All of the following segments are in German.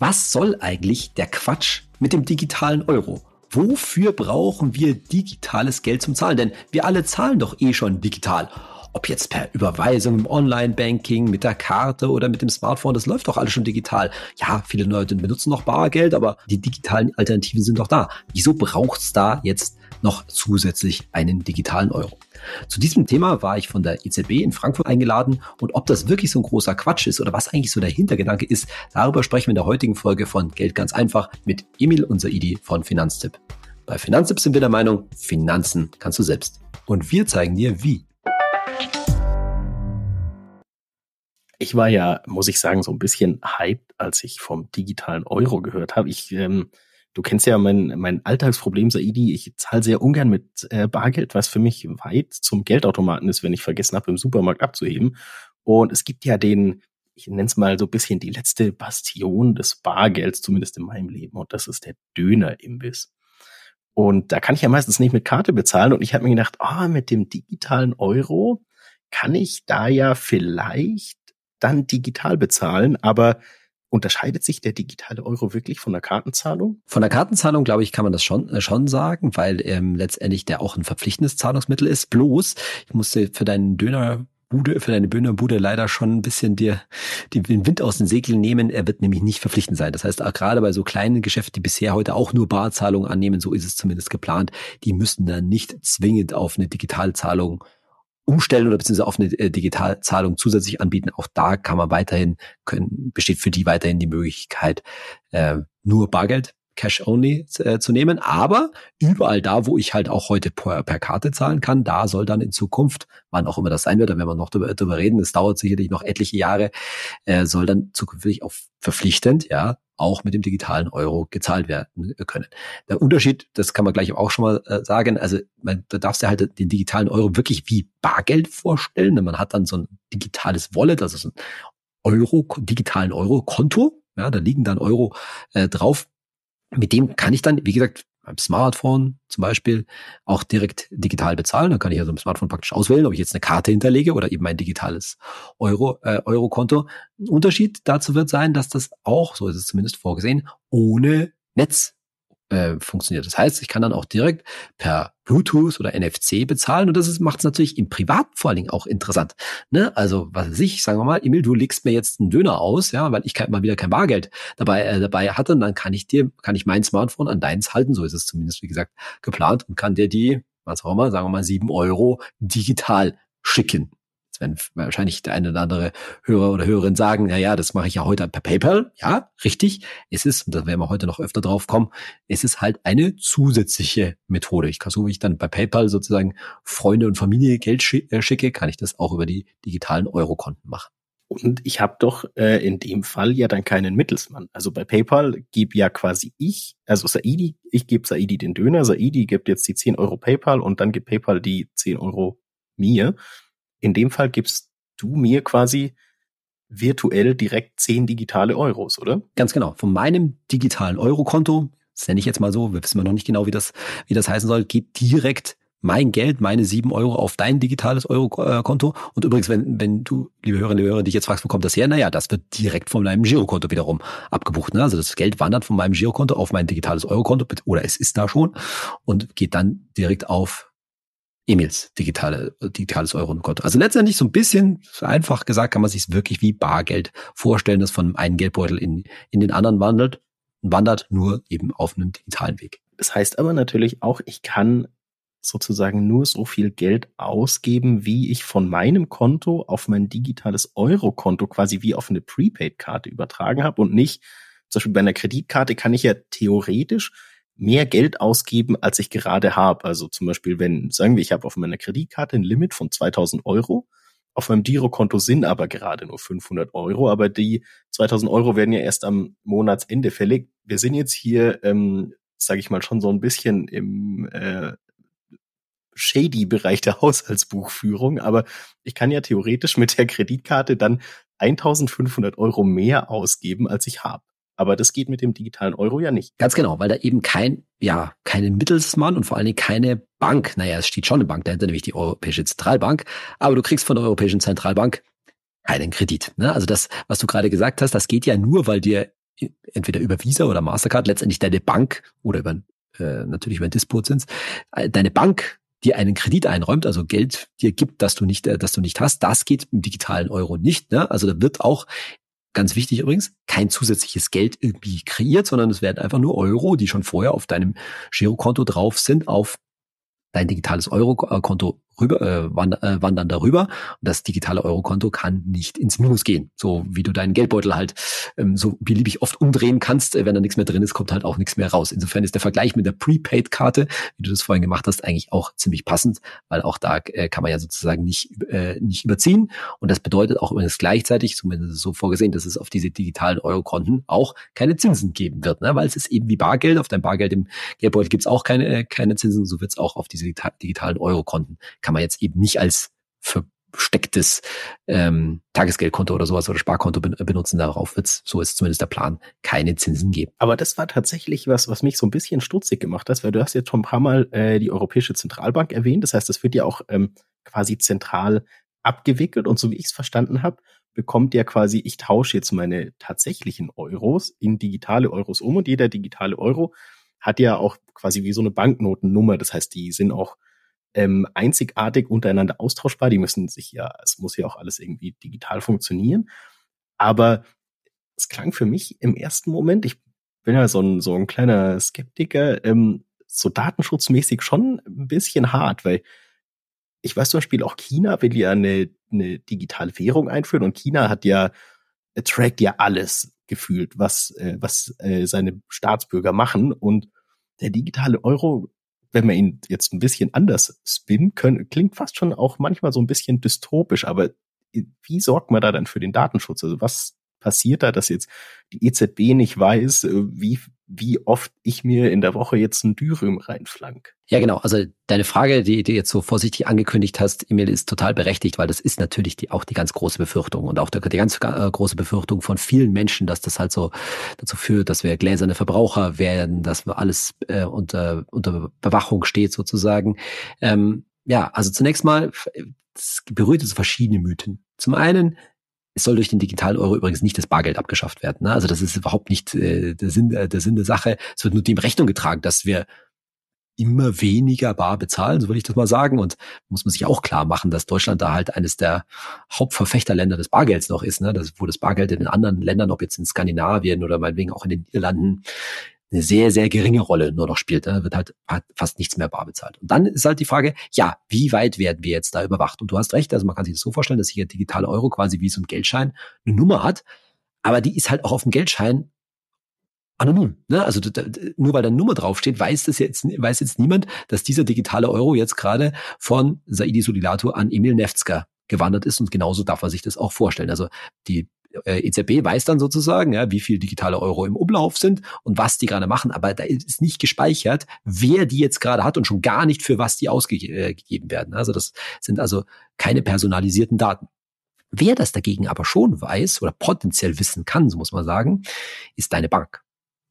Was soll eigentlich der Quatsch mit dem digitalen Euro? Wofür brauchen wir digitales Geld zum Zahlen? Denn wir alle zahlen doch eh schon digital. Ob jetzt per Überweisung im Online-Banking, mit der Karte oder mit dem Smartphone, das läuft doch alles schon digital. Ja, viele Leute benutzen noch Bargeld, aber die digitalen Alternativen sind doch da. Wieso braucht's da jetzt noch zusätzlich einen digitalen Euro? Zu diesem Thema war ich von der EZB in Frankfurt eingeladen und ob das wirklich so ein großer Quatsch ist oder was eigentlich so der Hintergedanke ist, darüber sprechen wir in der heutigen Folge von Geld ganz einfach mit Emil und Saidi von Finanztipp. Bei Finanztipp sind wir der Meinung, Finanzen kannst du selbst. Und wir zeigen dir wie. Ich war ja, muss ich sagen, so ein bisschen hyped, als ich vom digitalen Euro gehört habe. Ich, ähm, du kennst ja mein, mein Alltagsproblem, Saidi. Ich zahle sehr ungern mit äh, Bargeld, was für mich weit zum Geldautomaten ist, wenn ich vergessen habe, im Supermarkt abzuheben. Und es gibt ja den, ich nenne es mal so ein bisschen die letzte Bastion des Bargelds, zumindest in meinem Leben. Und das ist der Dönerimbiss. Und da kann ich ja meistens nicht mit Karte bezahlen. Und ich habe mir gedacht, ah, oh, mit dem digitalen Euro kann ich da ja vielleicht dann digital bezahlen, aber Unterscheidet sich der digitale Euro wirklich von der Kartenzahlung? Von der Kartenzahlung, glaube ich, kann man das schon, äh, schon sagen, weil ähm, letztendlich der auch ein verpflichtendes Zahlungsmittel ist. Bloß, ich musste für deinen Döner Bude, für deine Dönerbude leider schon ein bisschen dir den Wind aus den Segeln nehmen. Er wird nämlich nicht verpflichtend sein. Das heißt, gerade bei so kleinen Geschäften, die bisher heute auch nur Barzahlungen annehmen, so ist es zumindest geplant, die müssten dann nicht zwingend auf eine Digitalzahlung umstellen oder beziehungsweise auf eine äh, Digitalzahlung zusätzlich anbieten. Auch da kann man weiterhin, können, besteht für die weiterhin die Möglichkeit, äh, nur Bargeld Cash Only äh, zu nehmen. Aber überall da, wo ich halt auch heute per, per, Karte zahlen kann, da soll dann in Zukunft, wann auch immer das sein wird, da werden wir noch drüber, reden, das dauert sicherlich noch etliche Jahre, äh, soll dann zukünftig auch verpflichtend, ja, auch mit dem digitalen Euro gezahlt werden können. Der Unterschied, das kann man gleich auch schon mal äh, sagen, also man, da darfst du halt den digitalen Euro wirklich wie Bargeld vorstellen. Man hat dann so ein digitales Wallet, also so ein Euro, digitalen Euro-Konto. Ja, da liegen dann Euro äh, drauf. Mit dem kann ich dann, wie gesagt, beim Smartphone zum Beispiel auch direkt digital bezahlen. Dann kann ich also im Smartphone praktisch auswählen, ob ich jetzt eine Karte hinterlege oder eben mein digitales Euro, äh, Euro-Konto. Ein Unterschied dazu wird sein, dass das auch, so ist es zumindest vorgesehen, ohne Netz äh, funktioniert. Das heißt, ich kann dann auch direkt per Bluetooth oder NFC bezahlen und das macht es natürlich im Privat vor allen Dingen auch interessant. Ne? Also was weiß ich, sagen wir mal, Emil, du legst mir jetzt einen Döner aus, ja, weil ich mal wieder kein Bargeld dabei äh, dabei hatte, und dann kann ich dir, kann ich mein Smartphone an deins halten, so ist es zumindest wie gesagt geplant und kann dir die, was auch immer, sagen wir mal sieben Euro digital schicken. Werden wahrscheinlich der eine oder andere Hörer oder Hörerin sagen, na ja, das mache ich ja heute per PayPal. Ja, richtig. Es ist, und da werden wir heute noch öfter drauf kommen, es ist halt eine zusätzliche Methode. Ich kann so, wie ich dann bei PayPal sozusagen Freunde und Familie Geld äh, schicke, kann ich das auch über die digitalen Eurokonten machen. Und ich habe doch äh, in dem Fall ja dann keinen Mittelsmann. Also bei PayPal gebe ja quasi ich, also Saidi, ich gebe Saidi den Döner, Saidi gibt jetzt die 10 Euro PayPal und dann gibt PayPal die 10 Euro mir in dem Fall gibst du mir quasi virtuell direkt zehn digitale Euros, oder? Ganz genau. Von meinem digitalen Eurokonto, das nenne ich jetzt mal so, wir wissen noch nicht genau, wie das, wie das heißen soll, geht direkt mein Geld, meine sieben Euro auf dein digitales Eurokonto. Und übrigens, wenn, wenn du, liebe Hörerinnen und Hörer, dich jetzt fragst, wo kommt das her? Naja, das wird direkt von meinem Girokonto wiederum abgebucht. Ne? Also das Geld wandert von meinem Girokonto auf mein digitales Eurokonto, oder es ist da schon, und geht dann direkt auf Emils digitale, digitales Euro-Konto. Also letztendlich so ein bisschen einfach gesagt kann man sich es wirklich wie Bargeld vorstellen, das von einem Geldbeutel in, in den anderen wandelt, wandert nur eben auf einem digitalen Weg. Das heißt aber natürlich auch, ich kann sozusagen nur so viel Geld ausgeben, wie ich von meinem Konto auf mein digitales Euro-Konto quasi wie auf eine Prepaid-Karte übertragen habe und nicht, zum Beispiel bei einer Kreditkarte kann ich ja theoretisch mehr Geld ausgeben, als ich gerade habe. Also zum Beispiel, wenn, sagen wir, ich habe auf meiner Kreditkarte ein Limit von 2000 Euro, auf meinem Girokonto sind aber gerade nur 500 Euro, aber die 2000 Euro werden ja erst am Monatsende fällig. Wir sind jetzt hier, ähm, sage ich mal, schon so ein bisschen im äh, shady Bereich der Haushaltsbuchführung, aber ich kann ja theoretisch mit der Kreditkarte dann 1500 Euro mehr ausgeben, als ich habe. Aber das geht mit dem digitalen Euro ja nicht. Ganz genau, weil da eben kein, ja, keinen Mittelsmann und vor allen Dingen keine Bank, naja, es steht schon eine Bank dahinter, nämlich die Europäische Zentralbank, aber du kriegst von der Europäischen Zentralbank keinen Kredit. Ne? Also das, was du gerade gesagt hast, das geht ja nur, weil dir entweder über Visa oder Mastercard, letztendlich deine Bank oder über äh, natürlich über Dispo-Zins, äh, deine Bank dir einen Kredit einräumt, also Geld dir gibt, das du nicht, äh, das du nicht hast, das geht im digitalen Euro nicht. Ne? Also da wird auch Ganz wichtig übrigens, kein zusätzliches Geld irgendwie kreiert, sondern es werden einfach nur Euro, die schon vorher auf deinem Girokonto drauf sind, auf dein digitales Eurokonto rüber, äh, wandern darüber. Und das digitale Eurokonto kann nicht ins Minus gehen. So wie du deinen Geldbeutel halt ähm, so beliebig oft umdrehen kannst, äh, wenn da nichts mehr drin ist, kommt halt auch nichts mehr raus. Insofern ist der Vergleich mit der Prepaid-Karte, wie du das vorhin gemacht hast, eigentlich auch ziemlich passend, weil auch da äh, kann man ja sozusagen nicht, äh, nicht überziehen. Und das bedeutet auch übrigens gleichzeitig, zumindest so vorgesehen, dass es auf diese digitalen Eurokonten auch keine Zinsen geben wird, ne? weil es ist eben wie Bargeld. Auf dein Bargeld im Geldbeutel gibt es auch keine, äh, keine Zinsen, so wird es auch auf diese digitalen Eurokonten kann man jetzt eben nicht als verstecktes ähm, Tagesgeldkonto oder sowas oder Sparkonto benutzen. Darauf wird es, so ist zumindest der Plan, keine Zinsen geben. Aber das war tatsächlich was, was mich so ein bisschen stutzig gemacht hat, weil du hast jetzt schon ein paar Mal äh, die Europäische Zentralbank erwähnt. Das heißt, das wird ja auch ähm, quasi zentral abgewickelt und so wie ich es verstanden habe, bekommt ja quasi, ich tausche jetzt meine tatsächlichen Euros in digitale Euros um und jeder digitale Euro hat ja auch quasi wie so eine Banknotennummer. Das heißt, die sind auch ähm, einzigartig untereinander austauschbar. Die müssen sich ja, es muss ja auch alles irgendwie digital funktionieren. Aber es klang für mich im ersten Moment, ich bin ja so ein, so ein kleiner Skeptiker, ähm, so datenschutzmäßig schon ein bisschen hart, weil ich weiß zum Beispiel auch China will ja eine, eine digitale Währung einführen und China hat ja, trackt ja alles gefühlt, was, äh, was äh, seine Staatsbürger machen und der digitale Euro wenn man ihn jetzt ein bisschen anders spinnen können, klingt fast schon auch manchmal so ein bisschen dystopisch, aber wie sorgt man da dann für den Datenschutz? Also was passiert da, dass jetzt die EZB nicht weiß, äh, wie, wie oft ich mir in der Woche jetzt ein Dürüm reinflank? Ja, genau. Also deine Frage, die du jetzt so vorsichtig angekündigt hast, Emil, ist total berechtigt, weil das ist natürlich die, auch die ganz große Befürchtung und auch die, ganz äh, große Befürchtung von vielen Menschen, dass das halt so dazu führt, dass wir gläserne Verbraucher werden, dass wir alles äh, unter, unter Bewachung steht sozusagen. Ähm, ja, also zunächst mal, es berührt so verschiedene Mythen. Zum einen, es soll durch den digitalen Euro übrigens nicht das Bargeld abgeschafft werden. Ne? Also das ist überhaupt nicht äh, der, Sinn, äh, der Sinn der Sache. Es wird nur dem Rechnung getragen, dass wir immer weniger bar bezahlen, so würde ich das mal sagen. Und muss man sich auch klar machen, dass Deutschland da halt eines der Hauptverfechterländer des Bargelds noch ist, ne? Das, wo das Bargeld in den anderen Ländern, ob jetzt in Skandinavien oder meinetwegen auch in den Niederlanden, eine sehr, sehr geringe Rolle nur noch spielt. Da ne? wird halt fast nichts mehr bar bezahlt. Und dann ist halt die Frage, ja, wie weit werden wir jetzt da überwacht? Und du hast recht, also man kann sich das so vorstellen, dass hier digitale Euro quasi wie so ein Geldschein eine Nummer hat, aber die ist halt auch auf dem Geldschein anonym. Ne? Also nur weil da eine Nummer draufsteht, weiß das jetzt, weiß jetzt niemand, dass dieser digitale Euro jetzt gerade von Saidi Solidato an Emil Nefzger gewandert ist und genauso darf man sich das auch vorstellen. Also die äh, EZB weiß dann sozusagen, ja, wie viel digitale Euro im Umlauf sind und was die gerade machen, aber da ist nicht gespeichert, wer die jetzt gerade hat und schon gar nicht für was die ausgegeben werden. Also das sind also keine personalisierten Daten. Wer das dagegen aber schon weiß oder potenziell wissen kann, so muss man sagen, ist deine Bank.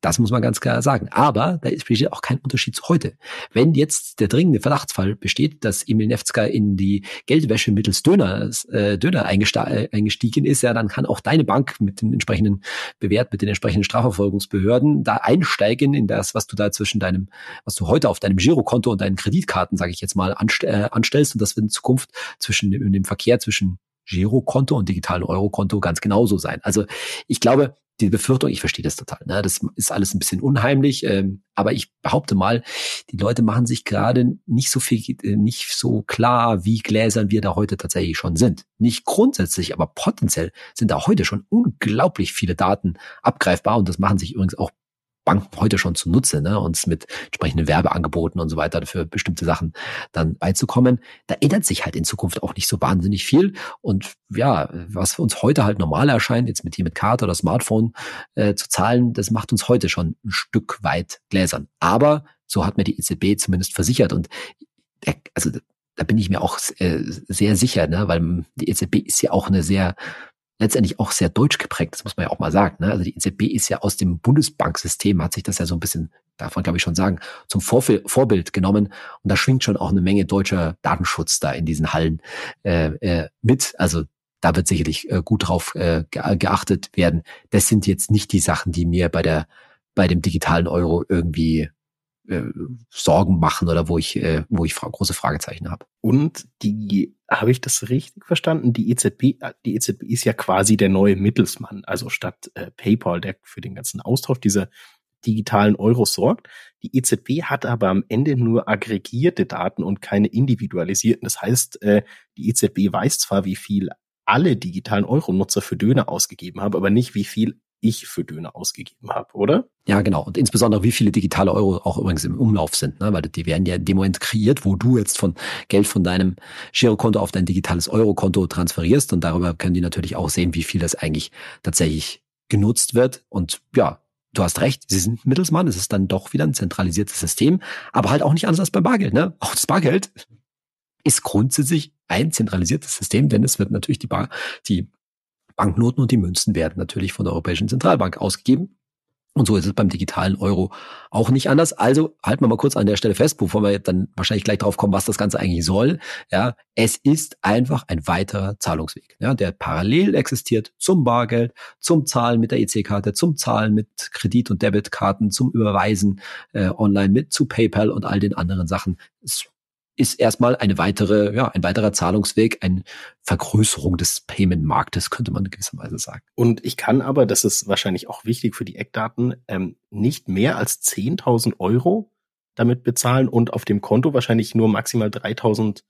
Das muss man ganz klar sagen. Aber da besteht auch kein Unterschied zu heute. Wenn jetzt der dringende Verdachtsfall besteht, dass Emil Nefzka in die Geldwäsche mittels Döner, äh, Döner äh, eingestiegen ist, ja, dann kann auch deine Bank mit den entsprechenden Bewährt, mit den entsprechenden Strafverfolgungsbehörden da einsteigen in das, was du da zwischen deinem, was du heute auf deinem Girokonto und deinen Kreditkarten, sage ich jetzt mal, anst äh, anstellst und das wird in Zukunft zwischen dem, dem Verkehr zwischen Girokonto und digitalen Eurokonto ganz genauso sein. Also ich glaube, die Befürchtung, ich verstehe das total. Ne? Das ist alles ein bisschen unheimlich, ähm, aber ich behaupte mal, die Leute machen sich gerade nicht so viel, äh, nicht so klar, wie gläsern wir da heute tatsächlich schon sind. Nicht grundsätzlich, aber potenziell sind da heute schon unglaublich viele Daten abgreifbar und das machen sich übrigens auch Banken heute schon zunutze, ne, uns mit entsprechenden Werbeangeboten und so weiter für bestimmte Sachen dann beizukommen. Da ändert sich halt in Zukunft auch nicht so wahnsinnig viel. Und ja, was für uns heute halt normal erscheint, jetzt mit hier mit Karte oder Smartphone äh, zu zahlen, das macht uns heute schon ein Stück weit gläsern. Aber so hat mir die EZB zumindest versichert. Und also da bin ich mir auch äh, sehr sicher, ne, weil die EZB ist ja auch eine sehr letztendlich auch sehr deutsch geprägt, das muss man ja auch mal sagen. Ne? Also die EZB ist ja aus dem Bundesbanksystem, hat sich das ja so ein bisschen, man glaube ich schon sagen, zum Vorbild genommen. Und da schwingt schon auch eine Menge deutscher Datenschutz da in diesen Hallen äh, äh, mit. Also da wird sicherlich äh, gut drauf äh, geachtet werden. Das sind jetzt nicht die Sachen, die mir bei der bei dem digitalen Euro irgendwie äh, Sorgen machen oder wo ich, äh, wo ich fra große Fragezeichen habe. Und die, habe ich das richtig verstanden? Die EZB, äh, die EZB ist ja quasi der neue Mittelsmann. Also statt äh, PayPal, der für den ganzen Austausch dieser digitalen Euro sorgt. Die EZB hat aber am Ende nur aggregierte Daten und keine individualisierten. Das heißt, äh, die EZB weiß zwar, wie viel alle digitalen Euro-Nutzer für Döner ausgegeben haben, aber nicht, wie viel ich für Döner ausgegeben habe, oder? Ja, genau. Und insbesondere, wie viele digitale Euro auch übrigens im Umlauf sind, ne? weil die werden ja in dem Moment kreiert, wo du jetzt von Geld von deinem Girokonto auf dein digitales Eurokonto transferierst und darüber können die natürlich auch sehen, wie viel das eigentlich tatsächlich genutzt wird. Und ja, du hast recht, sie sind Mittelsmann, es ist dann doch wieder ein zentralisiertes System, aber halt auch nicht anders als beim Bargeld. Ne? Auch das Bargeld ist grundsätzlich ein zentralisiertes System, denn es wird natürlich die, Bar, die Banknoten und die Münzen werden natürlich von der Europäischen Zentralbank ausgegeben. Und so ist es beim digitalen Euro auch nicht anders. Also halten wir mal kurz an der Stelle fest, bevor wir dann wahrscheinlich gleich drauf kommen, was das Ganze eigentlich soll. Ja, es ist einfach ein weiterer Zahlungsweg, ja, der parallel existiert zum Bargeld, zum Zahlen mit der EC-Karte, zum Zahlen mit Kredit- und Debitkarten, zum Überweisen äh, online mit zu PayPal und all den anderen Sachen. Es ist erstmal eine weitere, ja, ein weiterer Zahlungsweg, eine Vergrößerung des Payment-Marktes, könnte man in gewisser Weise sagen. Und ich kann aber, das ist wahrscheinlich auch wichtig für die Eckdaten, ähm, nicht mehr als 10.000 Euro damit bezahlen und auf dem Konto wahrscheinlich nur maximal 3.000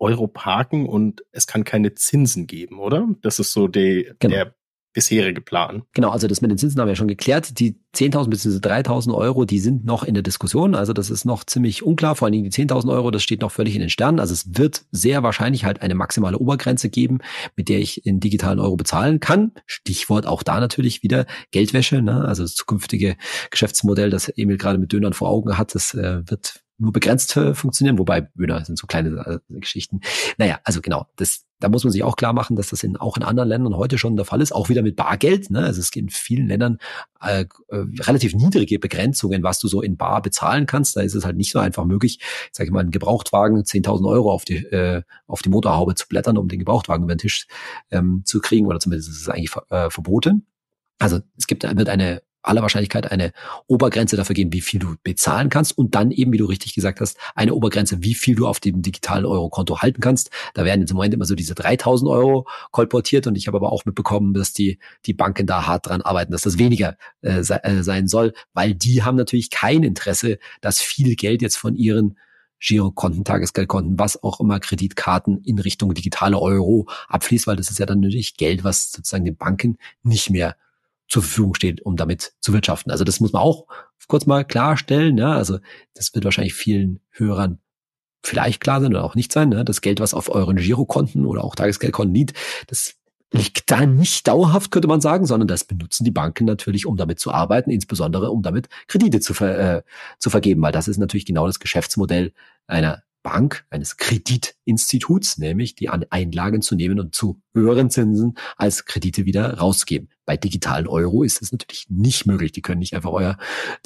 Euro parken und es kann keine Zinsen geben, oder? Das ist so die, genau. der bisherige Plan. Genau, also das mit den Zinsen haben wir ja schon geklärt. Die 10.000 bzw. 3.000 Euro, die sind noch in der Diskussion. Also das ist noch ziemlich unklar. Vor allen Dingen die 10.000 Euro, das steht noch völlig in den Sternen. Also es wird sehr wahrscheinlich halt eine maximale Obergrenze geben, mit der ich in digitalen Euro bezahlen kann. Stichwort auch da natürlich wieder Geldwäsche. Ne? Also das zukünftige Geschäftsmodell, das Emil gerade mit Dönern vor Augen hat, das äh, wird nur begrenzt äh, funktionieren, wobei Döner sind so kleine äh, Geschichten. Naja, also genau, das da muss man sich auch klar machen, dass das in, auch in anderen Ländern heute schon der Fall ist, auch wieder mit Bargeld. Ne? Also es gibt in vielen Ländern äh, äh, relativ niedrige Begrenzungen, was du so in Bar bezahlen kannst. Da ist es halt nicht so einfach möglich, sage ich mal, einen Gebrauchtwagen 10.000 Euro auf die äh, auf die Motorhaube zu blättern, um den Gebrauchtwagen über den Tisch ähm, zu kriegen, oder zumindest ist es eigentlich äh, verboten. Also es gibt wird eine aller Wahrscheinlichkeit eine Obergrenze dafür geben, wie viel du bezahlen kannst und dann eben, wie du richtig gesagt hast, eine Obergrenze, wie viel du auf dem digitalen Euro-Konto halten kannst. Da werden jetzt im Moment immer so diese 3000 Euro kolportiert und ich habe aber auch mitbekommen, dass die, die Banken da hart dran arbeiten, dass das weniger äh, äh, sein soll, weil die haben natürlich kein Interesse, dass viel Geld jetzt von ihren Girokonten, Tagesgeldkonten, was auch immer, Kreditkarten in Richtung digitale Euro abfließt, weil das ist ja dann natürlich Geld, was sozusagen den Banken nicht mehr zur Verfügung steht, um damit zu wirtschaften. Also das muss man auch kurz mal klarstellen. Ne? Also das wird wahrscheinlich vielen Hörern vielleicht klar sein oder auch nicht sein. Ne? Das Geld, was auf euren Girokonten oder auch Tagesgeldkonten liegt, das liegt da nicht dauerhaft, könnte man sagen, sondern das benutzen die Banken natürlich, um damit zu arbeiten, insbesondere um damit Kredite zu, ver, äh, zu vergeben, weil das ist natürlich genau das Geschäftsmodell einer Bank, eines Kreditinstituts, nämlich die Einlagen zu nehmen und zu höheren Zinsen als Kredite wieder rauszugeben. Bei digitalen Euro ist es natürlich nicht möglich. Die können nicht einfach euer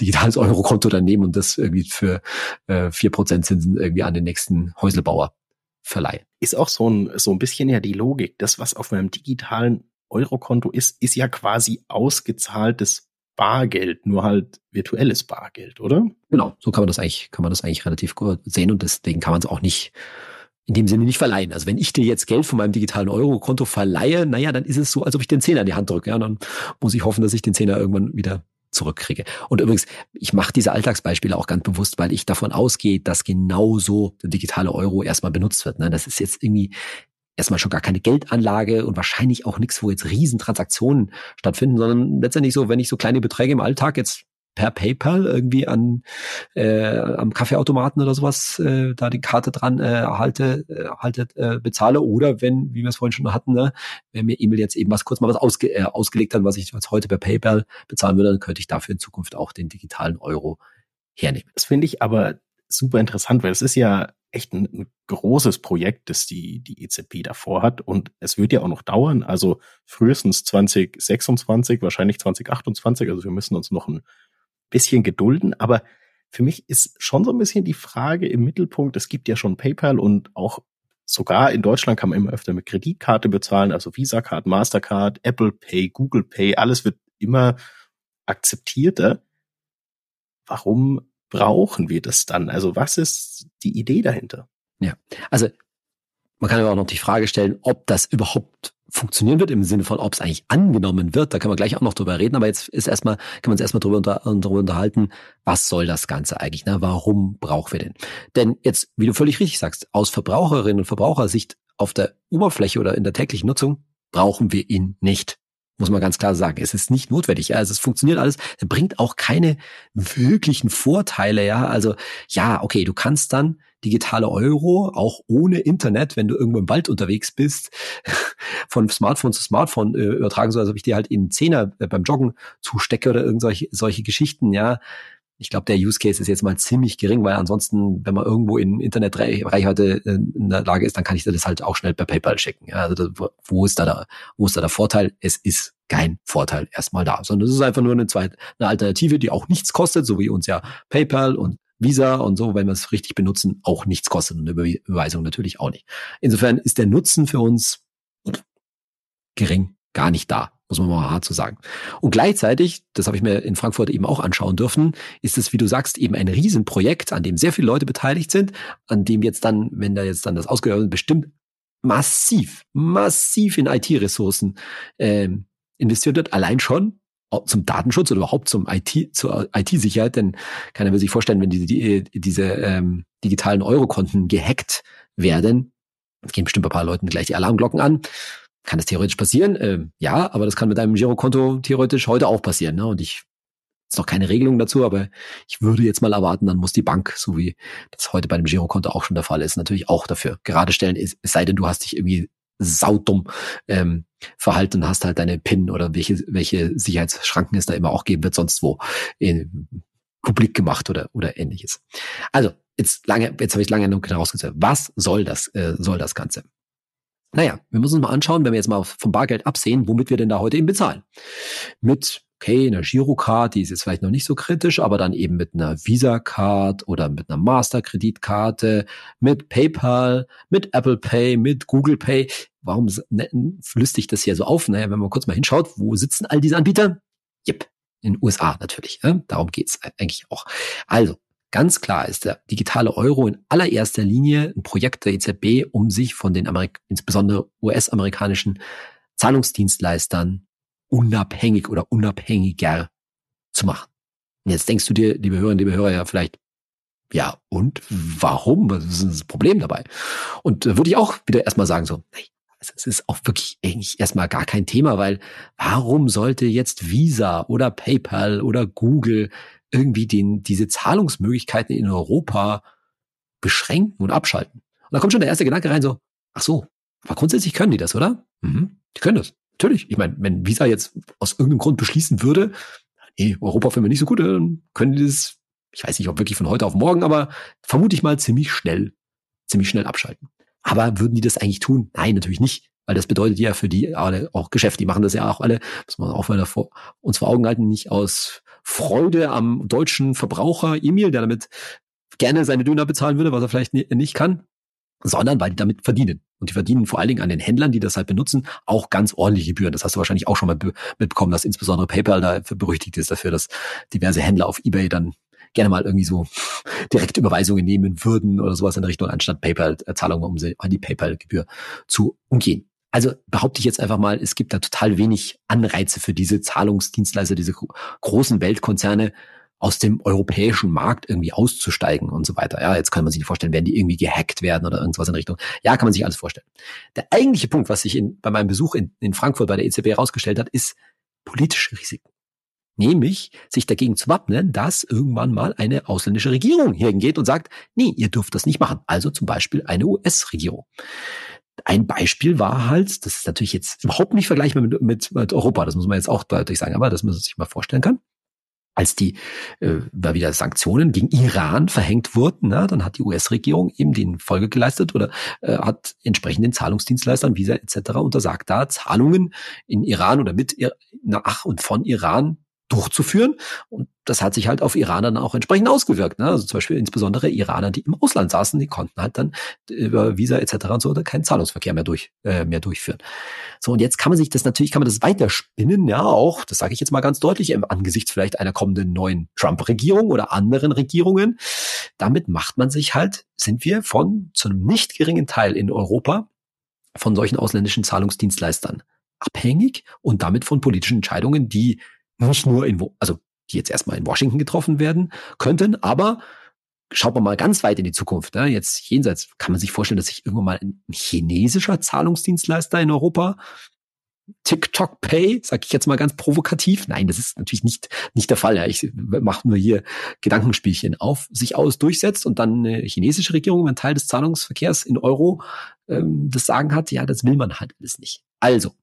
digitales Eurokonto dann nehmen und das irgendwie für äh, vier äh, Prozent Zinsen irgendwie an den nächsten Häuselbauer verleihen. Ist auch so ein, so ein bisschen ja die Logik. Das, was auf meinem digitalen Eurokonto ist, ist ja quasi ausgezahltes Bargeld, nur halt virtuelles Bargeld, oder? Genau, so kann man das eigentlich, kann man das eigentlich relativ gut sehen und deswegen kann man es auch nicht in dem Sinne nicht verleihen. Also wenn ich dir jetzt Geld von meinem digitalen Euro-Konto verleihe, naja, dann ist es so, als ob ich den Zehner in die Hand drücke. Ja, dann muss ich hoffen, dass ich den Zehner irgendwann wieder zurückkriege. Und übrigens, ich mache diese Alltagsbeispiele auch ganz bewusst, weil ich davon ausgehe, dass genauso der digitale Euro erstmal benutzt wird. Ne? Das ist jetzt irgendwie erstmal schon gar keine Geldanlage und wahrscheinlich auch nichts, wo jetzt Riesentransaktionen stattfinden, sondern letztendlich so, wenn ich so kleine Beträge im Alltag jetzt per PayPal irgendwie an äh, am Kaffeeautomaten oder sowas äh, da die Karte dran äh, halte, äh, haltet, äh, bezahle oder wenn, wie wir es vorhin schon hatten, ne, wenn mir Emil jetzt eben was kurz mal was ausge, äh, ausgelegt hat, was ich jetzt heute per PayPal bezahlen würde, dann könnte ich dafür in Zukunft auch den digitalen Euro hernehmen. Das finde ich aber super interessant, weil es ist ja echt ein, ein, großes Projekt, das die, die EZB davor hat. Und es wird ja auch noch dauern. Also frühestens 2026, wahrscheinlich 2028. Also wir müssen uns noch ein bisschen gedulden. Aber für mich ist schon so ein bisschen die Frage im Mittelpunkt, es gibt ja schon PayPal und auch sogar in Deutschland kann man immer öfter mit Kreditkarte bezahlen, also Visa Card, Mastercard, Apple Pay, Google Pay, alles wird immer akzeptierter. Warum brauchen wir das dann? Also was ist die Idee dahinter? Ja, also man kann aber auch noch die Frage stellen, ob das überhaupt funktionieren wird im Sinne von, ob es eigentlich angenommen wird. Da können wir gleich auch noch drüber reden. Aber jetzt ist erstmal, kann man uns erstmal drüber, unter, darüber unterhalten, was soll das Ganze eigentlich? Ne? Warum brauchen wir den? Denn jetzt, wie du völlig richtig sagst, aus Verbraucherinnen und Verbrauchersicht auf der Oberfläche oder in der täglichen Nutzung brauchen wir ihn nicht muss man ganz klar sagen. Es ist nicht notwendig. Also es funktioniert alles. Bringt auch keine wirklichen Vorteile. Ja, also ja, okay, du kannst dann digitale Euro auch ohne Internet, wenn du irgendwo im Wald unterwegs bist, von Smartphone zu Smartphone äh, übertragen, so als ob ich dir halt in Zehner äh, beim Joggen zustecke oder irgendwelche solche Geschichten. Ja, ich glaube, der Use Case ist jetzt mal ziemlich gering, weil ansonsten, wenn man irgendwo in Internetreichweite äh, in der Lage ist, dann kann ich das halt auch schnell per PayPal schicken. Ja, also da, wo ist da der, wo ist da der Vorteil? Es ist kein Vorteil erstmal da, sondern es ist einfach nur eine zweite, eine Alternative, die auch nichts kostet, so wie uns ja PayPal und Visa und so, wenn wir es richtig benutzen, auch nichts kostet und eine Überweisung natürlich auch nicht. Insofern ist der Nutzen für uns gering, gar nicht da muss man mal hart so sagen. Und gleichzeitig, das habe ich mir in Frankfurt eben auch anschauen dürfen, ist es, wie du sagst, eben ein Riesenprojekt, an dem sehr viele Leute beteiligt sind, an dem jetzt dann, wenn da jetzt dann das ausgehört wird, bestimmt massiv, massiv in IT-Ressourcen ähm, investiert wird, allein schon zum Datenschutz oder überhaupt zum IT, zur IT-Sicherheit, denn keiner will sich vorstellen, wenn diese, die, diese ähm, digitalen Eurokonten gehackt werden, gehen bestimmt ein paar Leuten gleich die Alarmglocken an kann das theoretisch passieren? Äh, ja, aber das kann mit einem Girokonto theoretisch heute auch passieren. Ne? Und ich ist noch keine Regelung dazu, aber ich würde jetzt mal erwarten, dann muss die Bank, so wie das heute bei dem Girokonto auch schon der Fall ist, natürlich auch dafür gerade stellen, es sei denn, du hast dich irgendwie saudumm ähm, verhalten und hast halt deine PIN oder welche, welche Sicherheitsschranken es da immer auch geben wird, sonst wo in, publik gemacht oder, oder ähnliches. Also, jetzt lange, jetzt habe ich lange genug herausgestellt. Was soll das, äh, soll das Ganze? Naja, wir müssen uns mal anschauen, wenn wir jetzt mal vom Bargeld absehen, womit wir denn da heute eben bezahlen. Mit, okay, einer Girocard, die ist jetzt vielleicht noch nicht so kritisch, aber dann eben mit einer Visa-Card oder mit einer Master-Kreditkarte, mit PayPal, mit Apple Pay, mit Google Pay. Warum ne, flüsst ich das hier so auf? Naja, wenn man kurz mal hinschaut, wo sitzen all diese Anbieter? Jep, in den USA natürlich. Ne? Darum geht's eigentlich auch. Also, Ganz klar ist der digitale Euro in allererster Linie ein Projekt der EZB, um sich von den Amerik insbesondere US-amerikanischen Zahlungsdienstleistern unabhängig oder unabhängiger zu machen. Und jetzt denkst du dir, liebe Hörerinnen, liebe Hörer, ja vielleicht, ja, und warum? Was ist das Problem dabei? Und da würde ich auch wieder erstmal sagen, so, es ist auch wirklich eigentlich erstmal gar kein Thema, weil warum sollte jetzt Visa oder PayPal oder Google irgendwie den, diese Zahlungsmöglichkeiten in Europa beschränken und abschalten. Und da kommt schon der erste Gedanke rein, so, ach so, aber grundsätzlich können die das, oder? Mhm, die können das. Natürlich. Ich meine, wenn Visa jetzt aus irgendeinem Grund beschließen würde, nee, Europa finden wir nicht so gut, dann können die das, ich weiß nicht, ob wirklich von heute auf morgen, aber vermute ich mal ziemlich schnell, ziemlich schnell abschalten. Aber würden die das eigentlich tun? Nein, natürlich nicht. Weil das bedeutet ja für die alle auch Geschäft. Die machen das ja auch alle, muss man auch mal vor, uns vor Augen halten, nicht aus Freude am deutschen Verbraucher Emil, der damit gerne seine Döner bezahlen würde, was er vielleicht nicht kann, sondern weil die damit verdienen. Und die verdienen vor allen Dingen an den Händlern, die das halt benutzen, auch ganz ordentliche Gebühren. Das hast du wahrscheinlich auch schon mal mitbekommen, dass insbesondere PayPal da berüchtigt ist dafür, dass diverse Händler auf eBay dann gerne mal irgendwie so direkte Überweisungen nehmen würden oder sowas in Richtung, anstatt PayPal-Zahlungen, um sie an die PayPal-Gebühr zu umgehen. Also behaupte ich jetzt einfach mal, es gibt da total wenig Anreize für diese Zahlungsdienstleister, diese großen Weltkonzerne aus dem europäischen Markt irgendwie auszusteigen und so weiter. Ja, jetzt kann man sich nicht vorstellen, werden die irgendwie gehackt werden oder irgendwas in Richtung. Ja, kann man sich alles vorstellen. Der eigentliche Punkt, was sich in, bei meinem Besuch in, in Frankfurt bei der EZB herausgestellt hat, ist politische Risiken. Nämlich sich dagegen zu wappnen, dass irgendwann mal eine ausländische Regierung hingeht und sagt, nee, ihr dürft das nicht machen. Also zum Beispiel eine US-Regierung. Ein Beispiel war halt, das ist natürlich jetzt überhaupt nicht vergleichbar mit, mit, mit Europa, das muss man jetzt auch deutlich sagen, aber das man sich mal vorstellen kann als die äh, wieder Sanktionen gegen Iran verhängt wurden, na, dann hat die US-Regierung eben den Folge geleistet oder äh, hat entsprechend den Zahlungsdienstleistern Visa etc. untersagt, da Zahlungen in Iran oder mit nach und von Iran durchzuführen. Und das hat sich halt auf Iraner dann auch entsprechend ausgewirkt. Ne? Also zum Beispiel insbesondere Iraner, die im Ausland saßen, die konnten halt dann über Visa etc. und so keinen Zahlungsverkehr mehr durch äh, mehr durchführen. So und jetzt kann man sich das natürlich kann man das weiterspinnen, ja auch. Das sage ich jetzt mal ganz deutlich im angesichts vielleicht einer kommenden neuen Trump-Regierung oder anderen Regierungen. Damit macht man sich halt, sind wir von zu einem nicht geringen Teil in Europa von solchen ausländischen Zahlungsdienstleistern abhängig und damit von politischen Entscheidungen, die nicht nur in, also die jetzt erstmal in Washington getroffen werden könnten, aber schaut man mal ganz weit in die Zukunft. Ne? Jetzt jenseits kann man sich vorstellen, dass sich irgendwann mal ein chinesischer Zahlungsdienstleister in Europa TikTok Pay, sag ich jetzt mal ganz provokativ. Nein, das ist natürlich nicht, nicht der Fall. Ja. Ich mache nur hier Gedankenspielchen auf, sich aus durchsetzt und dann eine chinesische Regierung, wenn Teil des Zahlungsverkehrs in Euro ähm, das Sagen hat, ja, das will man halt alles nicht. Also,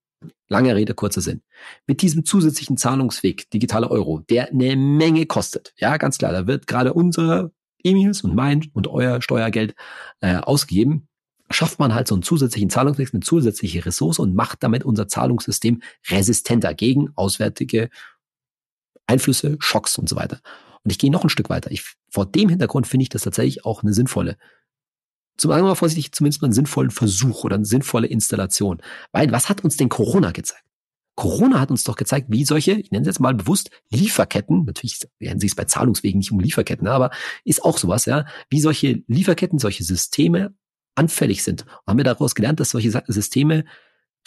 Lange Rede, kurzer Sinn. Mit diesem zusätzlichen Zahlungsweg, digitaler Euro, der eine Menge kostet. Ja, ganz klar, da wird gerade unsere E-Mails und mein und euer Steuergeld äh, ausgegeben. Schafft man halt so einen zusätzlichen Zahlungsweg, eine zusätzliche Ressource und macht damit unser Zahlungssystem resistenter gegen auswärtige Einflüsse, Schocks und so weiter. Und ich gehe noch ein Stück weiter. Ich, vor dem Hintergrund finde ich das tatsächlich auch eine sinnvolle zum einen mal vorsichtig, zumindest mal einen sinnvollen Versuch oder eine sinnvolle Installation. Weil was hat uns denn Corona gezeigt? Corona hat uns doch gezeigt, wie solche, ich nenne es jetzt mal bewusst, Lieferketten, natürlich werden sie es bei Zahlungswegen nicht um Lieferketten, aber ist auch sowas, ja, wie solche Lieferketten, solche Systeme anfällig sind. Und haben wir daraus gelernt, dass solche Systeme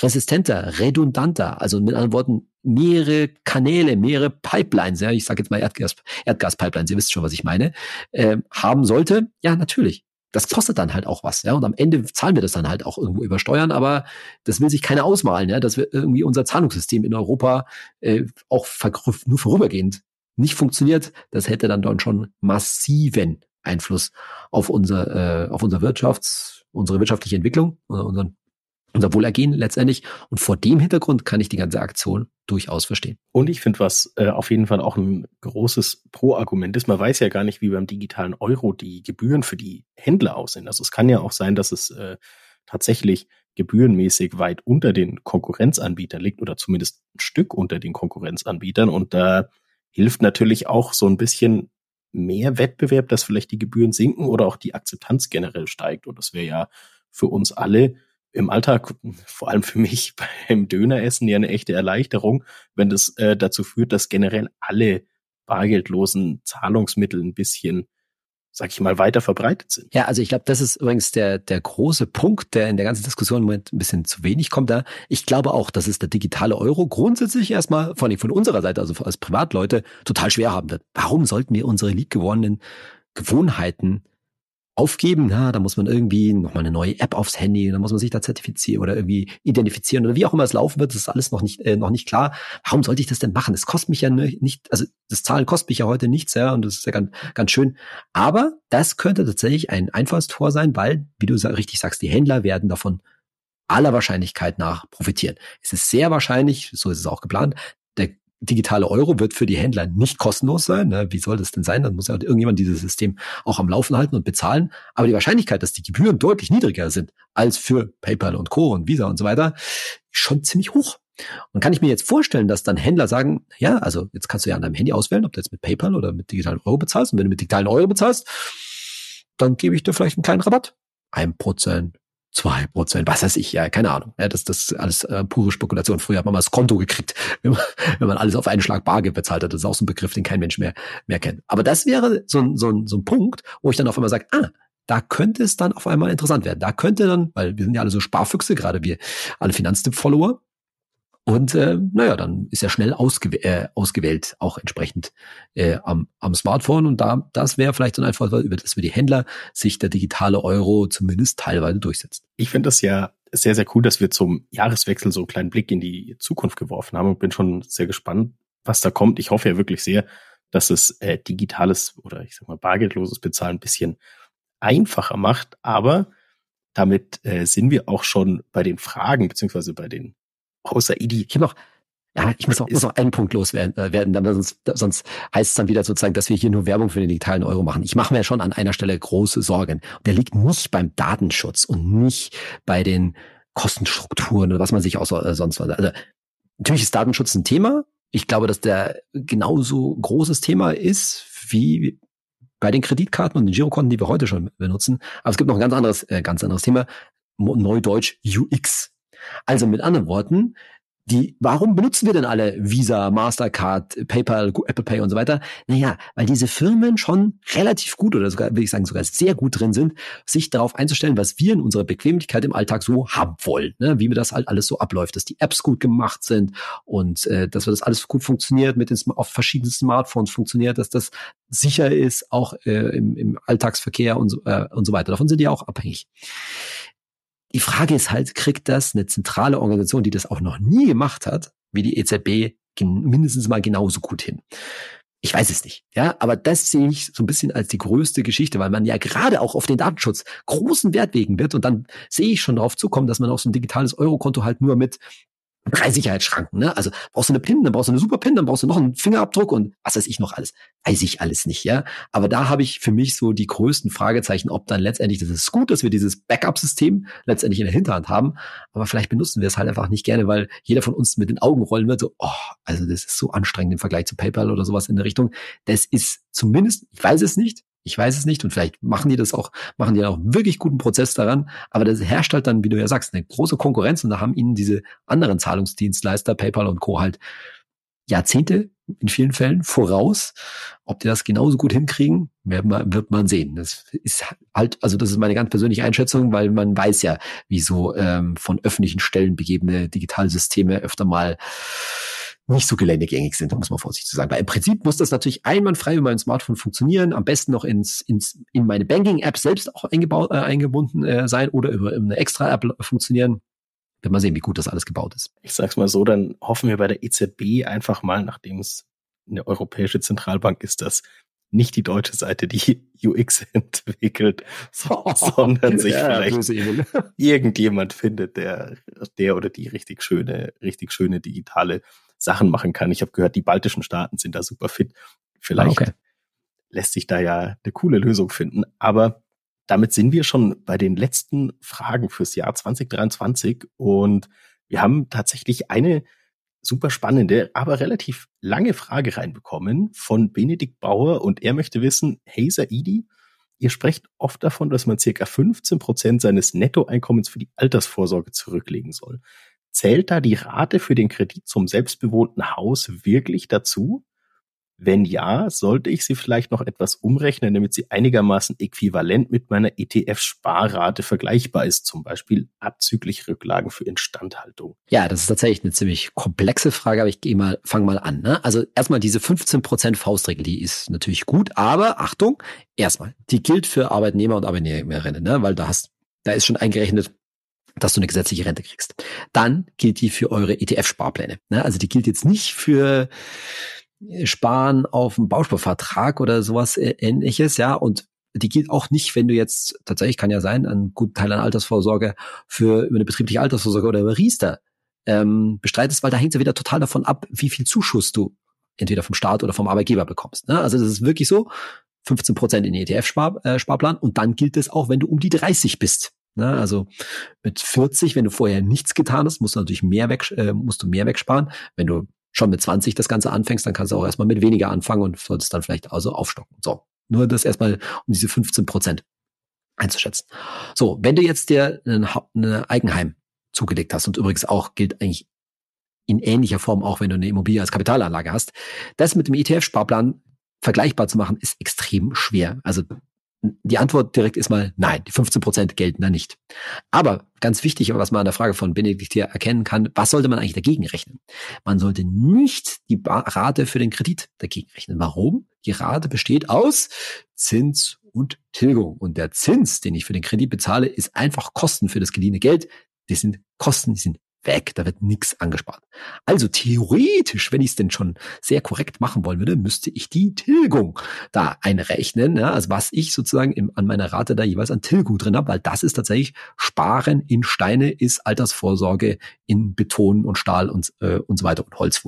resistenter, redundanter, also mit anderen Worten mehrere Kanäle, mehrere Pipelines, ja, ich sage jetzt mal Erdgas, Erdgaspipelines, ihr wisst schon, was ich meine, äh, haben sollte. Ja, natürlich das kostet dann halt auch was, ja. Und am Ende zahlen wir das dann halt auch irgendwo über Steuern, aber das will sich keiner ausmalen, ja, dass wir irgendwie unser Zahlungssystem in Europa äh, auch nur vorübergehend nicht funktioniert. Das hätte dann dann schon massiven Einfluss auf unser, äh, auf unser Wirtschafts, unsere wirtschaftliche Entwicklung, unseren unser Wohlergehen letztendlich. Und vor dem Hintergrund kann ich die ganze Aktion durchaus verstehen. Und ich finde, was äh, auf jeden Fall auch ein großes Pro-Argument ist, man weiß ja gar nicht, wie beim digitalen Euro die Gebühren für die Händler aussehen. Also es kann ja auch sein, dass es äh, tatsächlich gebührenmäßig weit unter den Konkurrenzanbietern liegt oder zumindest ein Stück unter den Konkurrenzanbietern. Und da hilft natürlich auch so ein bisschen mehr Wettbewerb, dass vielleicht die Gebühren sinken oder auch die Akzeptanz generell steigt. Und das wäre ja für uns alle im Alltag, vor allem für mich beim Döneressen, ja eine echte Erleichterung, wenn das äh, dazu führt, dass generell alle bargeldlosen Zahlungsmittel ein bisschen sag ich mal, weiter verbreitet sind. Ja, also ich glaube, das ist übrigens der, der große Punkt, der in der ganzen Diskussion im Moment ein bisschen zu wenig kommt da. Ich glaube auch, dass es der digitale Euro grundsätzlich erstmal, vor allem von unserer Seite, also als Privatleute, total schwer haben wird. Warum sollten wir unsere liebgewonnenen Gewohnheiten aufgeben, na, da muss man irgendwie nochmal eine neue App aufs Handy, da muss man sich da zertifizieren oder irgendwie identifizieren oder wie auch immer es laufen wird, das ist alles noch nicht, äh, noch nicht klar. Warum sollte ich das denn machen? Das kostet mich ja nicht, also das Zahlen kostet mich ja heute nichts, ja, und das ist ja ganz, ganz schön. Aber das könnte tatsächlich ein Einfallstor sein, weil, wie du richtig sagst, die Händler werden davon aller Wahrscheinlichkeit nach profitieren. Es ist sehr wahrscheinlich, so ist es auch geplant, digitale Euro wird für die Händler nicht kostenlos sein. Ne? Wie soll das denn sein? Dann muss ja irgendjemand dieses System auch am Laufen halten und bezahlen. Aber die Wahrscheinlichkeit, dass die Gebühren deutlich niedriger sind als für PayPal und Co. und Visa und so weiter, schon ziemlich hoch. Und kann ich mir jetzt vorstellen, dass dann Händler sagen, ja, also jetzt kannst du ja an deinem Handy auswählen, ob du jetzt mit PayPal oder mit digitalen Euro bezahlst. Und wenn du mit digitalen Euro bezahlst, dann gebe ich dir vielleicht einen kleinen Rabatt. Ein Prozent, zwei Prozent, was weiß ich, ja, keine Ahnung. Ja, das, das ist alles äh, pure Spekulation. Früher hat man mal das Konto gekriegt, wenn man, wenn man alles auf einen Schlag Bargeld bezahlt hat. Das ist auch so ein Begriff, den kein Mensch mehr, mehr kennt. Aber das wäre so ein, so ein, so ein Punkt, wo ich dann auf einmal sage, ah, da könnte es dann auf einmal interessant werden. Da könnte dann, weil wir sind ja alle so Sparfüchse, gerade wir alle Finanztipp-Follower, und äh, naja, dann ist er schnell ausgew äh, ausgewählt, auch entsprechend äh, am, am Smartphone. Und da das wäre vielleicht so ein Einfall, über das wir die Händler sich der digitale Euro zumindest teilweise durchsetzt. Ich finde das ja sehr, sehr cool, dass wir zum Jahreswechsel so einen kleinen Blick in die Zukunft geworfen haben und bin schon sehr gespannt, was da kommt. Ich hoffe ja wirklich sehr, dass es äh, digitales oder ich sag mal bargeldloses Bezahlen ein bisschen einfacher macht. Aber damit äh, sind wir auch schon bei den Fragen beziehungsweise bei den außer Idi. Ich habe noch, ja, ich muss noch, muss noch einen Punkt loswerden, äh, werden, sonst, sonst heißt es dann wieder sozusagen, dass wir hier nur Werbung für den digitalen Euro machen. Ich mache mir schon an einer Stelle große Sorgen. Der liegt nicht beim Datenschutz und nicht bei den Kostenstrukturen oder was man sich auch so, äh, sonst was. Also natürlich ist Datenschutz ein Thema, Ich glaube, dass der genauso großes Thema ist wie bei den Kreditkarten und den Girokonten, die wir heute schon benutzen. Aber es gibt noch ein ganz anderes, äh, ganz anderes Thema. Neudeutsch UX. Also mit anderen Worten, die, warum benutzen wir denn alle Visa, Mastercard, PayPal, Apple Pay und so weiter? Naja, weil diese Firmen schon relativ gut oder sogar, will ich sagen, sogar sehr gut drin sind, sich darauf einzustellen, was wir in unserer Bequemlichkeit im Alltag so haben wollen, ne? wie mir das halt alles so abläuft, dass die Apps gut gemacht sind und äh, dass das alles gut funktioniert, mit den auf verschiedenen Smartphones funktioniert, dass das sicher ist, auch äh, im, im Alltagsverkehr und so, äh, und so weiter. Davon sind die auch abhängig. Die Frage ist halt, kriegt das eine zentrale Organisation, die das auch noch nie gemacht hat, wie die EZB, mindestens mal genauso gut hin? Ich weiß es nicht, ja, aber das sehe ich so ein bisschen als die größte Geschichte, weil man ja gerade auch auf den Datenschutz großen Wert legen wird und dann sehe ich schon darauf zukommen, dass man auch so ein digitales Eurokonto halt nur mit drei Sicherheitsschranken, ne? Also brauchst du eine PIN, dann brauchst du eine Super-PIN, dann brauchst du noch einen Fingerabdruck und was weiß ich noch alles. Weiß ich alles nicht, ja. Aber da habe ich für mich so die größten Fragezeichen, ob dann letztendlich, das ist gut, dass wir dieses Backup-System letztendlich in der Hinterhand haben, aber vielleicht benutzen wir es halt einfach nicht gerne, weil jeder von uns mit den Augen rollen wird, so, oh, also das ist so anstrengend im Vergleich zu PayPal oder sowas in der Richtung. Das ist zumindest, ich weiß es nicht, ich weiß es nicht und vielleicht machen die das auch, machen die auch wirklich guten Prozess daran, aber das herrscht halt dann, wie du ja sagst, eine große Konkurrenz und da haben ihnen diese anderen Zahlungsdienstleister, PayPal und Co. halt Jahrzehnte in vielen Fällen voraus. Ob die das genauso gut hinkriegen, wird man, wird man sehen. Das ist halt, also das ist meine ganz persönliche Einschätzung, weil man weiß ja, wie so ähm, von öffentlichen Stellen begebene Digitalsysteme öfter mal nicht so geländegängig sind, muss man vorsichtig zu sagen. Weil im Prinzip muss das natürlich einwandfrei über mein Smartphone funktionieren, am besten noch ins, ins in meine Banking-App selbst auch eingebaut, äh, eingebunden äh, sein oder über eine extra App funktionieren. Wenn man sehen, wie gut das alles gebaut ist. Ich sag's mal so, dann hoffen wir bei der EZB einfach mal, nachdem es eine europäische Zentralbank ist, dass nicht die deutsche Seite die UX entwickelt, so, sondern sich ja, vielleicht irgendjemand findet, der, der oder die richtig schöne, richtig schöne digitale Sachen machen kann. Ich habe gehört, die baltischen Staaten sind da super fit. Vielleicht okay. lässt sich da ja eine coole Lösung finden. Aber damit sind wir schon bei den letzten Fragen fürs Jahr 2023 und wir haben tatsächlich eine super spannende, aber relativ lange Frage reinbekommen von Benedikt Bauer und er möchte wissen, hey Saidi, ihr sprecht oft davon, dass man circa 15 Prozent seines Nettoeinkommens für die Altersvorsorge zurücklegen soll. Zählt da die Rate für den Kredit zum selbstbewohnten Haus wirklich dazu? Wenn ja, sollte ich sie vielleicht noch etwas umrechnen, damit sie einigermaßen äquivalent mit meiner ETF-Sparrate vergleichbar ist, zum Beispiel abzüglich Rücklagen für Instandhaltung? Ja, das ist tatsächlich eine ziemlich komplexe Frage, aber ich gehe mal, fang mal an. Ne? Also erstmal diese 15% Faustregel, die ist natürlich gut, aber Achtung, erstmal, die gilt für Arbeitnehmer und Arbeitnehmerinnen, ne? weil da hast, da ist schon eingerechnet, dass du eine gesetzliche Rente kriegst. Dann gilt die für eure ETF-Sparpläne. Ne? Also die gilt jetzt nicht für Sparen auf dem Bausparvertrag oder sowas ähnliches, ja, und die gilt auch nicht, wenn du jetzt, tatsächlich kann ja sein, einen guten Teil an Altersvorsorge für über eine betriebliche Altersvorsorge oder über Riester ähm, bestreitest, weil da hängt es ja wieder total davon ab, wie viel Zuschuss du entweder vom Staat oder vom Arbeitgeber bekommst. Ne? Also das ist wirklich so, 15 Prozent in ETF-Sparplan äh, und dann gilt es auch, wenn du um die 30 bist. Ne? Also mit 40, wenn du vorher nichts getan hast, musst du natürlich mehr weg, äh, musst du mehr wegsparen. Wenn du schon mit 20 das Ganze anfängst, dann kannst du auch erstmal mit weniger anfangen und solltest dann vielleicht also aufstocken. So. Nur das erstmal um diese 15 Prozent einzuschätzen. So, wenn du jetzt dir ein, ein Eigenheim zugelegt hast und übrigens auch gilt eigentlich in ähnlicher Form auch, wenn du eine Immobilie als Kapitalanlage hast, das mit dem ETF-Sparplan vergleichbar zu machen, ist extrem schwer. Also die Antwort direkt ist mal nein, die 15 Prozent gelten da nicht. Aber ganz wichtig, was man an der Frage von Benedikt hier erkennen kann, was sollte man eigentlich dagegen rechnen? Man sollte nicht die Rate für den Kredit dagegen rechnen. Warum? Die Rate besteht aus Zins und Tilgung. Und der Zins, den ich für den Kredit bezahle, ist einfach Kosten für das geliehene Geld. Die sind Kosten, die sind weg, da wird nichts angespart. Also theoretisch, wenn ich es denn schon sehr korrekt machen wollen würde, müsste ich die Tilgung da einrechnen, ja, also was ich sozusagen im, an meiner Rate da jeweils an Tilgung drin habe, weil das ist tatsächlich Sparen in Steine, ist Altersvorsorge in Beton und Stahl und, äh, und so weiter und Holz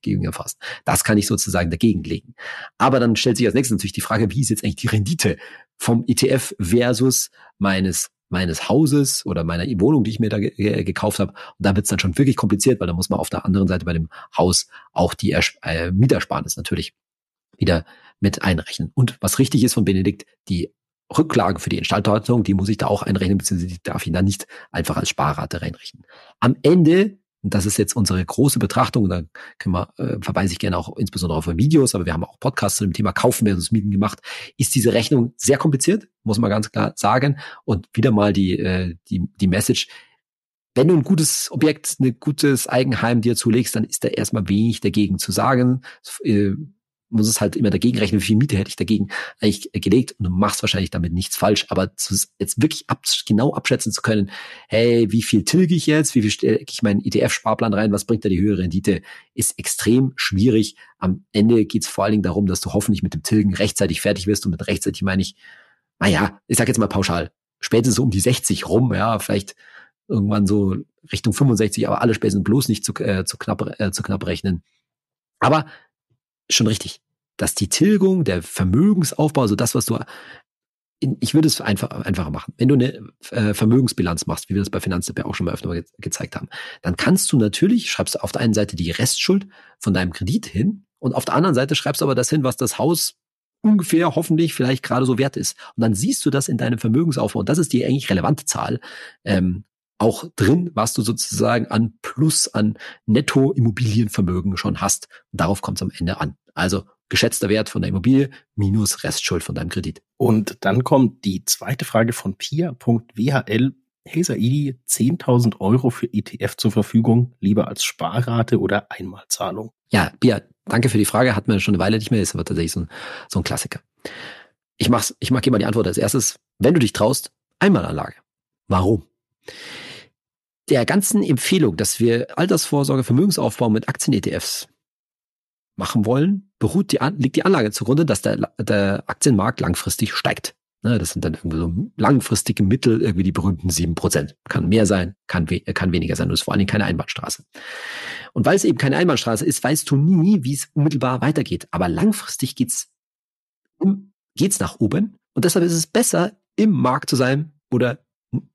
gegenüberfasst. Das kann ich sozusagen dagegen legen. Aber dann stellt sich als nächstes natürlich die Frage, wie ist jetzt eigentlich die Rendite vom ETF versus meines meines Hauses oder meiner Wohnung, die ich mir da ge gekauft habe. Und da wird es dann schon wirklich kompliziert, weil da muss man auf der anderen Seite bei dem Haus auch die Ers äh, Mietersparnis natürlich wieder mit einrechnen. Und was richtig ist von Benedikt, die Rücklage für die Instandhaltung, die muss ich da auch einrechnen, beziehungsweise die darf ich dann nicht einfach als Sparrate reinrechnen. Am Ende, und das ist jetzt unsere große Betrachtung, da können wir, äh, verweise ich gerne auch insbesondere auf Videos, aber wir haben auch Podcasts zu dem Thema Kaufen versus Mieten gemacht, ist diese Rechnung sehr kompliziert, muss man ganz klar sagen. Und wieder mal die, äh, die, die Message, wenn du ein gutes Objekt, ein gutes Eigenheim dir zulegst, dann ist da erstmal wenig dagegen zu sagen. Muss es halt immer dagegen rechnen, wie viel Miete hätte ich dagegen eigentlich gelegt und du machst wahrscheinlich damit nichts falsch, aber zu, jetzt wirklich ab, genau abschätzen zu können, hey, wie viel tilge ich jetzt, wie viel stecke ich meinen ETF-Sparplan rein, was bringt da die höhere Rendite, ist extrem schwierig. Am Ende geht es vor allen Dingen darum, dass du hoffentlich mit dem Tilgen rechtzeitig fertig wirst und mit rechtzeitig meine ich, naja, ich sag jetzt mal pauschal, spätestens um die 60 rum, ja, vielleicht irgendwann so Richtung 65, aber alle spätestens bloß nicht zu, äh, zu, knapp, äh, zu knapp rechnen. Aber schon richtig, dass die Tilgung, der Vermögensaufbau, also das, was du in, ich würde es einfach, einfacher machen. Wenn du eine äh, Vermögensbilanz machst, wie wir das bei Finanztipp ja auch schon mal öfter ge gezeigt haben, dann kannst du natürlich, schreibst du auf der einen Seite die Restschuld von deinem Kredit hin und auf der anderen Seite schreibst du aber das hin, was das Haus ungefähr hoffentlich vielleicht gerade so wert ist. Und dann siehst du das in deinem Vermögensaufbau. Und das ist die eigentlich relevante Zahl. Ähm, auch drin, was du sozusagen an Plus an Netto-Immobilienvermögen schon hast. Und darauf kommt es am Ende an. Also geschätzter Wert von der Immobilie minus Restschuld von deinem Kredit. Und dann kommt die zweite Frage von Pia.whl. Hey Saidi, 10.000 Euro für ETF zur Verfügung, lieber als Sparrate oder Einmalzahlung? Ja, Pia, danke für die Frage. Hat man schon eine Weile nicht mehr, ist aber tatsächlich so ein, so ein Klassiker. Ich mach's, ich mach hier mal die Antwort als erstes. Wenn du dich traust, Einmalanlage. Warum? Der ganzen Empfehlung, dass wir Altersvorsorge, Vermögensaufbau mit Aktien-ETFs machen wollen, beruht die, liegt die Anlage zugrunde, dass der, der Aktienmarkt langfristig steigt. Ne, das sind dann irgendwie so langfristige Mittel, irgendwie die berühmten sieben Prozent. Kann mehr sein, kann, we kann weniger sein. Und es ist vor allen Dingen keine Einbahnstraße. Und weil es eben keine Einbahnstraße ist, weißt du nie, wie es unmittelbar weitergeht. Aber langfristig geht's, geht's nach oben. Und deshalb ist es besser, im Markt zu sein oder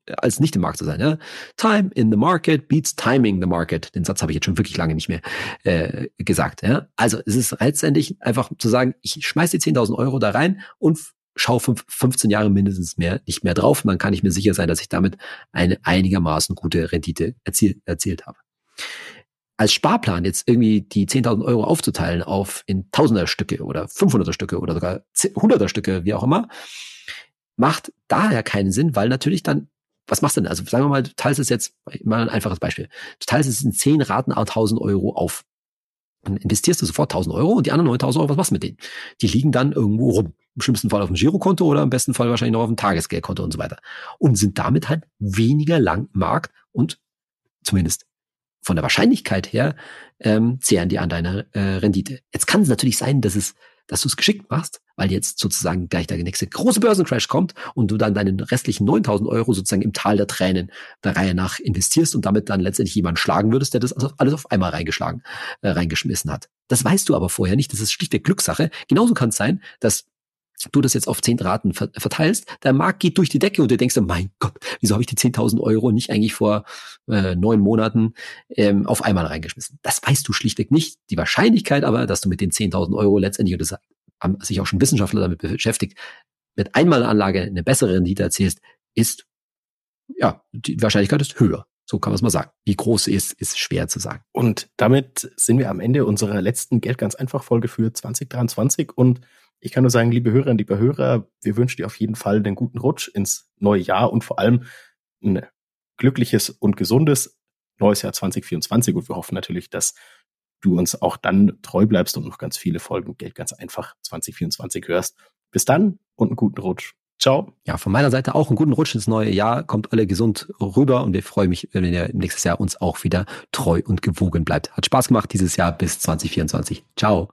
als nicht im Markt zu sein. Ja? Time in the market beats timing the market. Den Satz habe ich jetzt schon wirklich lange nicht mehr äh, gesagt. Ja? Also es ist letztendlich einfach zu sagen, ich schmeiß die 10.000 Euro da rein und schaue 15 Jahre mindestens mehr nicht mehr drauf. Und dann kann ich mir sicher sein, dass ich damit eine einigermaßen gute Rendite erziel, erzielt habe. Als Sparplan jetzt irgendwie die 10.000 Euro aufzuteilen auf in Tausender Stücke oder 500er Stücke oder sogar 100er Stücke, wie auch immer, macht daher keinen Sinn, weil natürlich dann, was machst du denn? Also sagen wir mal, du teilst es jetzt, mal ein einfaches Beispiel, du teilst es in zehn Raten 1000 Euro auf. Dann investierst du sofort 1000 Euro und die anderen 9000 Euro, was machst du mit denen? Die liegen dann irgendwo rum. Im schlimmsten Fall auf dem Girokonto oder im besten Fall wahrscheinlich noch auf dem Tagesgeldkonto und so weiter. Und sind damit halt weniger lang im Markt und zumindest von der Wahrscheinlichkeit her ähm, zehren die an deiner äh, Rendite. Jetzt kann es natürlich sein, dass es dass du es geschickt machst, weil jetzt sozusagen gleich der nächste große Börsencrash kommt und du dann deinen restlichen 9000 Euro sozusagen im Tal der Tränen der Reihe nach investierst und damit dann letztendlich jemanden schlagen würdest, der das also alles auf einmal reingeschlagen, äh, reingeschmissen hat. Das weißt du aber vorher nicht. Das ist schlichtweg Glückssache. Genauso kann es sein, dass du das jetzt auf zehn Raten verteilst, der Markt geht durch die Decke und du denkst, mein Gott, wieso habe ich die 10.000 Euro nicht eigentlich vor äh, neun Monaten ähm, auf einmal reingeschmissen? Das weißt du schlichtweg nicht. Die Wahrscheinlichkeit aber, dass du mit den 10.000 Euro letztendlich, und das haben sich auch schon Wissenschaftler damit beschäftigt, mit Einmalanlage eine bessere Rendite erzielst, ist, ja, die Wahrscheinlichkeit ist höher. So kann man es mal sagen. Wie groß sie ist, ist schwer zu sagen. Und damit sind wir am Ende unserer letzten Geld ganz einfach Folge für 2023 und ich kann nur sagen, liebe Hörerinnen, liebe Hörer, wir wünschen dir auf jeden Fall einen guten Rutsch ins neue Jahr und vor allem ein glückliches und gesundes neues Jahr 2024. Und wir hoffen natürlich, dass du uns auch dann treu bleibst und noch ganz viele Folgen Geld ganz einfach 2024 hörst. Bis dann und einen guten Rutsch. Ciao. Ja, von meiner Seite auch einen guten Rutsch ins neue Jahr. Kommt alle gesund rüber und wir freuen mich, wenn ihr nächstes Jahr uns auch wieder treu und gewogen bleibt. Hat Spaß gemacht dieses Jahr bis 2024. Ciao.